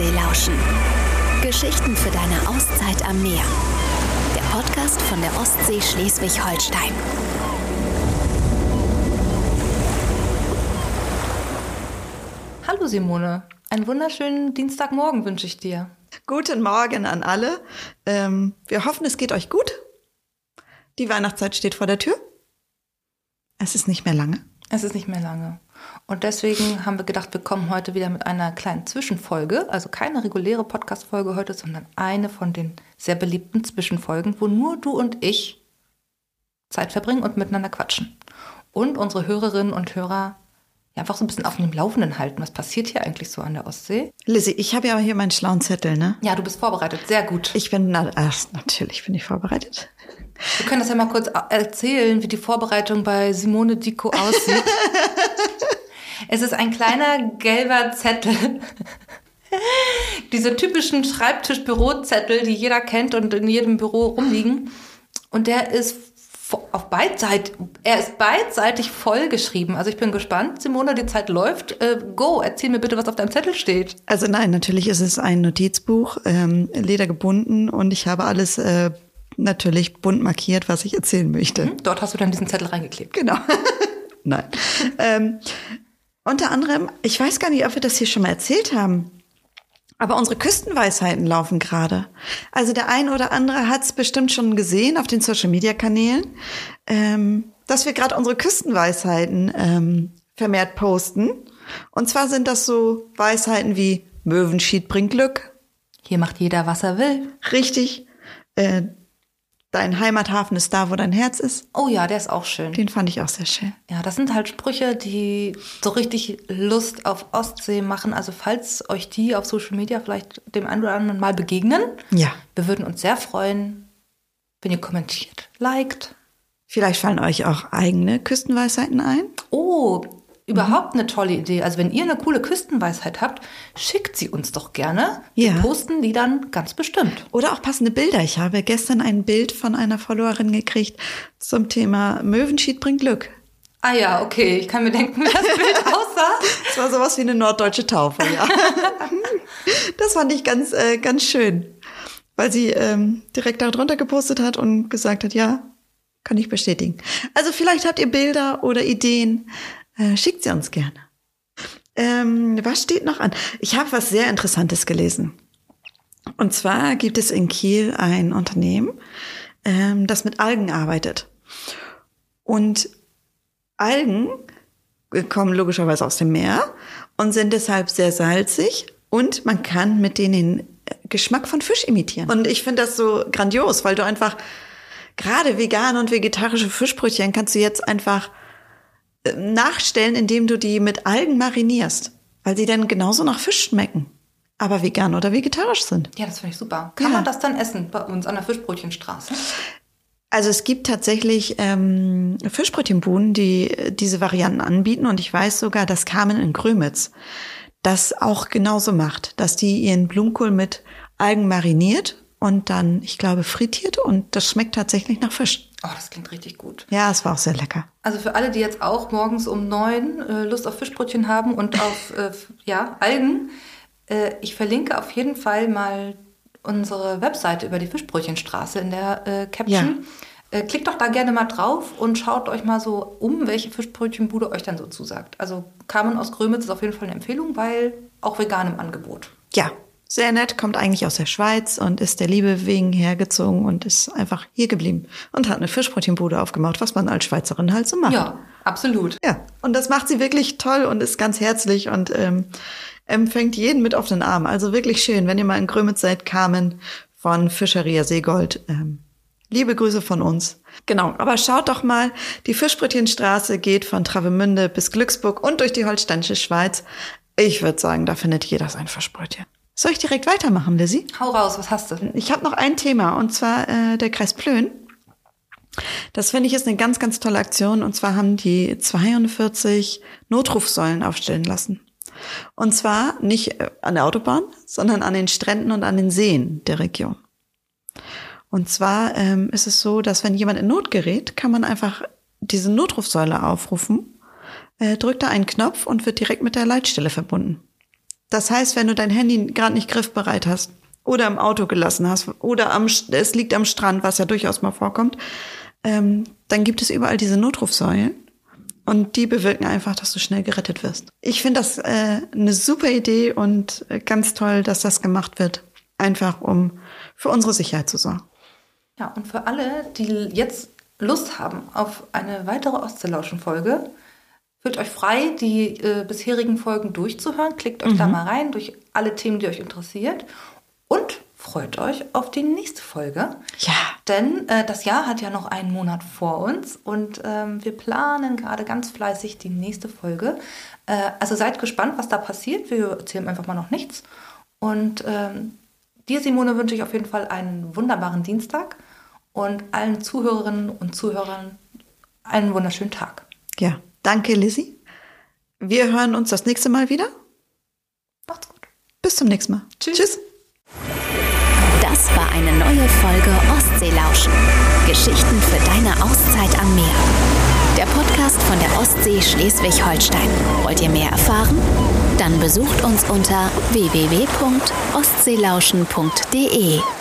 Ostsee lauschen. Geschichten für deine Auszeit am Meer. Der Podcast von der Ostsee Schleswig-Holstein. Hallo Simone, einen wunderschönen Dienstagmorgen wünsche ich dir. Guten Morgen an alle. Ähm, wir hoffen, es geht euch gut. Die Weihnachtszeit steht vor der Tür. Es ist nicht mehr lange. Es ist nicht mehr lange. Und deswegen haben wir gedacht, wir kommen heute wieder mit einer kleinen Zwischenfolge. Also keine reguläre Podcast-Folge heute, sondern eine von den sehr beliebten Zwischenfolgen, wo nur du und ich Zeit verbringen und miteinander quatschen. Und unsere Hörerinnen und Hörer ja, einfach so ein bisschen auf dem Laufenden halten. Was passiert hier eigentlich so an der Ostsee? Lizzie, ich habe ja hier meinen schlauen Zettel, ne? Ja, du bist vorbereitet. Sehr gut. Ich bin, na, ach, natürlich bin ich vorbereitet. Wir können das ja mal kurz erzählen, wie die Vorbereitung bei Simone Dico aussieht. es ist ein kleiner gelber Zettel. Diese typischen Schreibtisch-Bürozettel, die jeder kennt und in jedem Büro rumliegen. Und der ist auf beidseitig, er ist beidseitig vollgeschrieben. Also ich bin gespannt. Simone, die Zeit läuft. Äh, go, erzähl mir bitte, was auf deinem Zettel steht. Also nein, natürlich ist es ein Notizbuch, ähm, ledergebunden und ich habe alles äh, natürlich bunt markiert, was ich erzählen möchte. Mhm, dort hast du dann diesen Zettel reingeklebt. Genau. nein. ähm, unter anderem, ich weiß gar nicht, ob wir das hier schon mal erzählt haben. Aber unsere Küstenweisheiten laufen gerade. Also der ein oder andere hat es bestimmt schon gesehen auf den Social-Media-Kanälen, ähm, dass wir gerade unsere Küstenweisheiten ähm, vermehrt posten. Und zwar sind das so Weisheiten wie Möwenschied bringt Glück. Hier macht jeder, was er will. Richtig. Äh, Dein Heimathafen ist da, wo dein Herz ist. Oh ja, der ist auch schön. Den fand ich auch sehr schön. Ja, das sind halt Sprüche, die so richtig Lust auf Ostsee machen. Also falls euch die auf Social Media vielleicht dem einen oder anderen mal begegnen, ja. wir würden uns sehr freuen, wenn ihr kommentiert, liked. Vielleicht fallen euch auch eigene Küstenweisheiten ein. Oh, Überhaupt eine tolle Idee. Also wenn ihr eine coole Küstenweisheit habt, schickt sie uns doch gerne. Wir ja. posten die dann ganz bestimmt. Oder auch passende Bilder. Ich habe gestern ein Bild von einer Followerin gekriegt zum Thema Möwenschied bringt Glück. Ah ja, okay. Ich kann mir denken, wie das Bild aussah. Es war sowas wie eine norddeutsche Taufe, ja. das fand ich ganz, äh, ganz schön. Weil sie ähm, direkt darunter gepostet hat und gesagt hat, ja, kann ich bestätigen. Also vielleicht habt ihr Bilder oder Ideen äh, schickt sie uns gerne. Ähm, was steht noch an? Ich habe was sehr Interessantes gelesen. Und zwar gibt es in Kiel ein Unternehmen, ähm, das mit Algen arbeitet. Und Algen kommen logischerweise aus dem Meer und sind deshalb sehr salzig und man kann mit denen den Geschmack von Fisch imitieren. Und ich finde das so grandios, weil du einfach gerade vegan und vegetarische Fischbrötchen kannst du jetzt einfach nachstellen, indem du die mit Algen marinierst, weil sie dann genauso nach Fisch schmecken, aber vegan oder vegetarisch sind. Ja, das finde ich super. Kann ja. man das dann essen bei uns an der Fischbrötchenstraße? Also es gibt tatsächlich ähm, Fischbrötchenbuden, die diese Varianten anbieten und ich weiß sogar, dass Carmen in Grömitz das auch genauso macht, dass die ihren Blumenkohl mit Algen mariniert und dann, ich glaube, frittiert und das schmeckt tatsächlich nach Fisch. Oh, das klingt richtig gut. Ja, es war auch sehr lecker. Also für alle, die jetzt auch morgens um neun äh, Lust auf Fischbrötchen haben und auf äh, ja, Algen, äh, ich verlinke auf jeden Fall mal unsere Webseite über die Fischbrötchenstraße in der äh, Caption. Ja. Äh, klickt doch da gerne mal drauf und schaut euch mal so um, welche Fischbrötchenbude euch dann so zusagt. Also Carmen aus Grömitz ist auf jeden Fall eine Empfehlung, weil auch vegan im Angebot. Ja, sehr nett, kommt eigentlich aus der Schweiz und ist der Liebe wegen hergezogen und ist einfach hier geblieben und hat eine Fischbrötchenbude aufgemacht, was man als Schweizerin halt so macht. Ja, absolut. Ja, und das macht sie wirklich toll und ist ganz herzlich und ähm, empfängt jeden mit offenen Armen. Also wirklich schön, wenn ihr mal in Grömitz seid, Carmen von Fischeria Seegold. Ähm, liebe Grüße von uns. Genau, aber schaut doch mal, die Fischbrötchenstraße geht von Travemünde bis Glücksburg und durch die holsteinische Schweiz. Ich würde sagen, da findet jeder sein Fischbrötchen. Soll ich direkt weitermachen, Lizzie? Hau raus, was hast du? Ich habe noch ein Thema und zwar äh, der Kreis Plön. Das finde ich ist eine ganz, ganz tolle Aktion. Und zwar haben die 42 Notrufsäulen aufstellen lassen. Und zwar nicht äh, an der Autobahn, sondern an den Stränden und an den Seen der Region. Und zwar ähm, ist es so, dass wenn jemand in Not gerät, kann man einfach diese Notrufsäule aufrufen, äh, drückt da einen Knopf und wird direkt mit der Leitstelle verbunden. Das heißt, wenn du dein Handy gerade nicht griffbereit hast oder im Auto gelassen hast oder am, es liegt am Strand, was ja durchaus mal vorkommt, ähm, dann gibt es überall diese Notrufsäulen. Und die bewirken einfach, dass du schnell gerettet wirst. Ich finde das äh, eine super Idee und äh, ganz toll, dass das gemacht wird. Einfach um für unsere Sicherheit zu sorgen. Ja, und für alle, die jetzt Lust haben auf eine weitere Ostseelauschen-Folge, fühlt euch frei, die äh, bisherigen Folgen durchzuhören. Klickt euch mhm. da mal rein durch alle Themen, die euch interessiert. Und freut euch auf die nächste Folge. Ja. Denn äh, das Jahr hat ja noch einen Monat vor uns und ähm, wir planen gerade ganz fleißig die nächste Folge. Äh, also seid gespannt, was da passiert. Wir erzählen einfach mal noch nichts. Und ähm, dir, Simone, wünsche ich auf jeden Fall einen wunderbaren Dienstag und allen Zuhörerinnen und Zuhörern einen wunderschönen Tag. Ja, danke, Lizzie. Wir hören uns das nächste Mal wieder. Macht's gut. Bis zum nächsten Mal. Tschüss. Tschüss. Das war eine neue Folge Ostseelauschen. Geschichten für deine Auszeit am Meer. Der Podcast von der Ostsee Schleswig-Holstein. Wollt ihr mehr erfahren? Dann besucht uns unter www.ostseelauschen.de.